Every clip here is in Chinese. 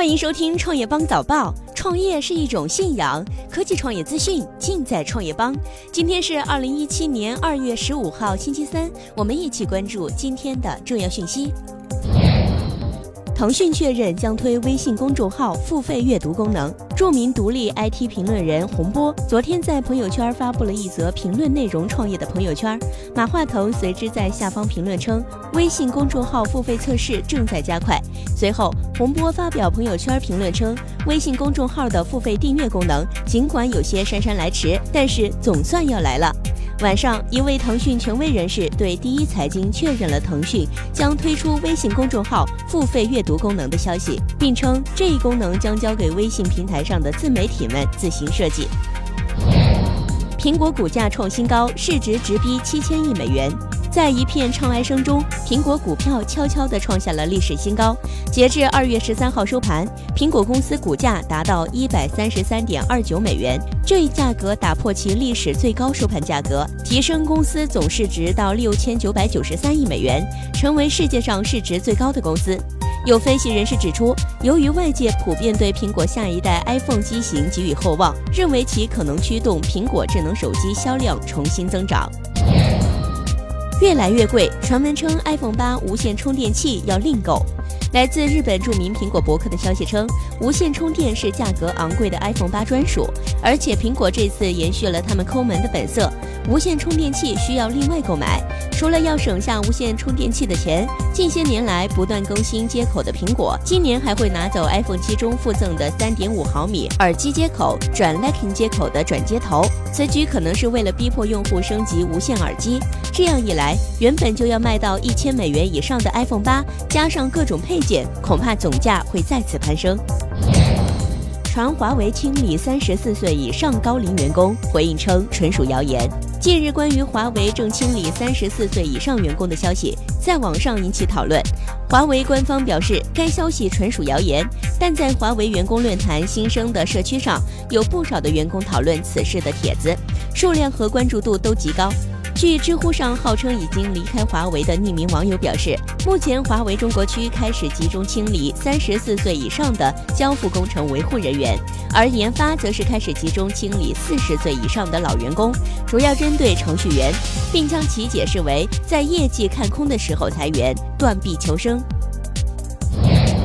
欢迎收听创业邦早报。创业是一种信仰，科技创业资讯尽在创业邦。今天是二零一七年二月十五号，星期三，我们一起关注今天的重要讯息。腾讯确认将推微信公众号付费阅读功能。著名独立 IT 评论人洪波昨天在朋友圈发布了一则评论内容创业的朋友圈，马化腾随之在下方评论称，微信公众号付费测试正在加快。随后，洪波发表朋友圈评论称，微信公众号的付费订阅功能尽管有些姗姗来迟，但是总算要来了。晚上，一位腾讯权威人士对第一财经确认了腾讯将推出微信公众号付费阅读功能的消息，并称这一功能将交给微信平台上的自媒体们自行设计。苹果股价创新高，市值直逼七千亿美元。在一片唱哀声中，苹果股票悄悄地创下了历史新高。截至二月十三号收盘，苹果公司股价达到一百三十三点二九美元，这一价格打破其历史最高收盘价格，提升公司总市值到六千九百九十三亿美元，成为世界上市值最高的公司。有分析人士指出，由于外界普遍对苹果下一代 iPhone 机型寄予厚望，认为其可能驱动苹果智能手机销量重新增长。越来越贵，传闻称 iPhone 八无线充电器要另购。来自日本著名苹果博客的消息称，无线充电是价格昂贵的 iPhone 八专属，而且苹果这次延续了他们抠门的本色，无线充电器需要另外购买。除了要省下无线充电器的钱，近些年来不断更新接口的苹果，今年还会拿走 iPhone 七中附赠的3.5毫米耳机接口转 Lightning 接口的转接头。此举可能是为了逼迫用户升级无线耳机。这样一来，原本就要卖到一千美元以上的 iPhone 八，加上各种配件，恐怕总价会再次攀升。传华为清理三十四岁以上高龄员工，回应称纯属谣言。近日，关于华为正清理三十四岁以上员工的消息在网上引起讨论。华为官方表示，该消息纯属谣言，但在华为员工论坛新生的社区上，有不少的员工讨论此事的帖子，数量和关注度都极高。据知乎上号称已经离开华为的匿名网友表示，目前华为中国区开始集中清理三十四岁以上的交付工程维护人员，而研发则是开始集中清理四十岁以上的老员工，主要针对程序员，并将其解释为在业绩看空的时候裁员，断臂求生。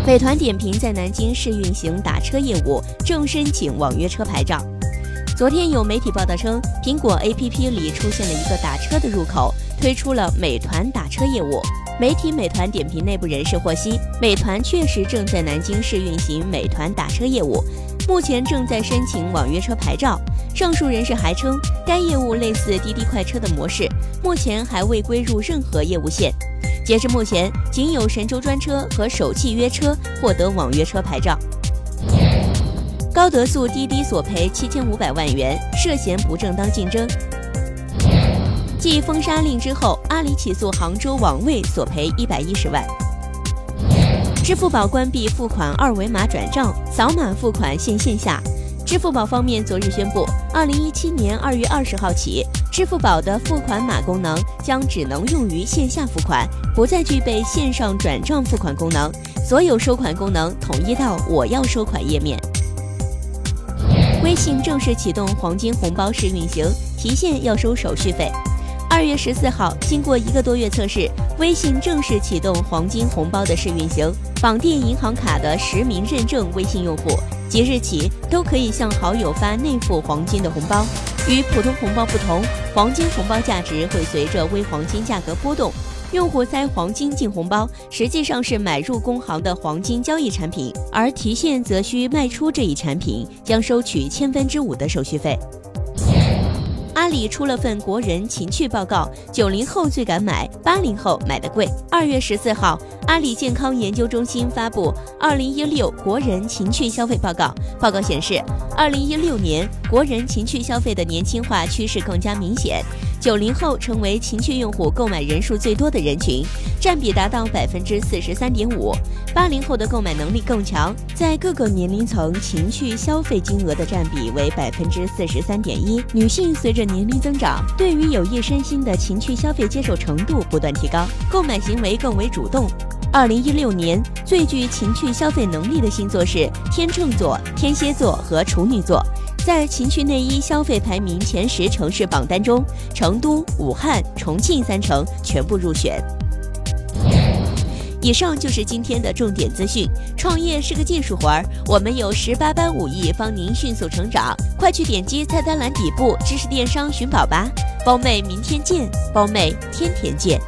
美团点评在南京试运行打车业务，正申请网约车牌照。昨天有媒体报道称，苹果 APP 里出现了一个打车的入口，推出了美团打车业务。媒体美团点评内部人士获悉，美团确实正在南京市运行美团打车业务，目前正在申请网约车牌照。上述人士还称，该业务类似滴滴快车的模式，目前还未归入任何业务线。截至目前，仅有神州专车和首汽约车获得网约车牌照。高德诉滴滴索赔七千五百万元，涉嫌不正当竞争。继封杀令之后，阿里起诉杭州网卫索赔一百一十万。支付宝关闭付款二维码转账，扫码付款限线下。支付宝方面昨日宣布，二零一七年二月二十号起，支付宝的付款码功能将只能用于线下付款，不再具备线上转账付款功能，所有收款功能统一到我要收款页面。微信正式启动黄金红包试运行，提现要收手续费。二月十四号，经过一个多月测试，微信正式启动黄金红包的试运行。绑定银行卡的实名认证微信用户，即日起都可以向好友发内附黄金的红包。与普通红包不同，黄金红包价值会随着微黄金价格波动。用户塞黄金进红包，实际上是买入工行的黄金交易产品，而提现则需卖出这一产品，将收取千分之五的手续费。阿里出了份国人情趣报告，九零后最敢买，八零后买的贵。二月十四号，阿里健康研究中心发布《二零一六国人情趣消费报告》。报告显示，二零一六年国人情趣消费的年轻化趋势更加明显。九零后成为情趣用户购买人数最多的人群，占比达到百分之四十三点五。八零后的购买能力更强，在各个年龄层情趣消费金额的占比为百分之四十三点一。女性随着年龄增长，对于有益身心的情趣消费接受程度不断提高，购买行为更为主动。二零一六年最具情趣消费能力的星座是天秤座、天蝎座和处女座。在情趣内衣消费排名前十城市榜单中，成都、武汉、重庆三城全部入选。以上就是今天的重点资讯。创业是个技术活儿，我们有十八般武艺帮您迅速成长。快去点击菜单栏底部知识电商寻宝吧，包妹明天见，包妹天天见。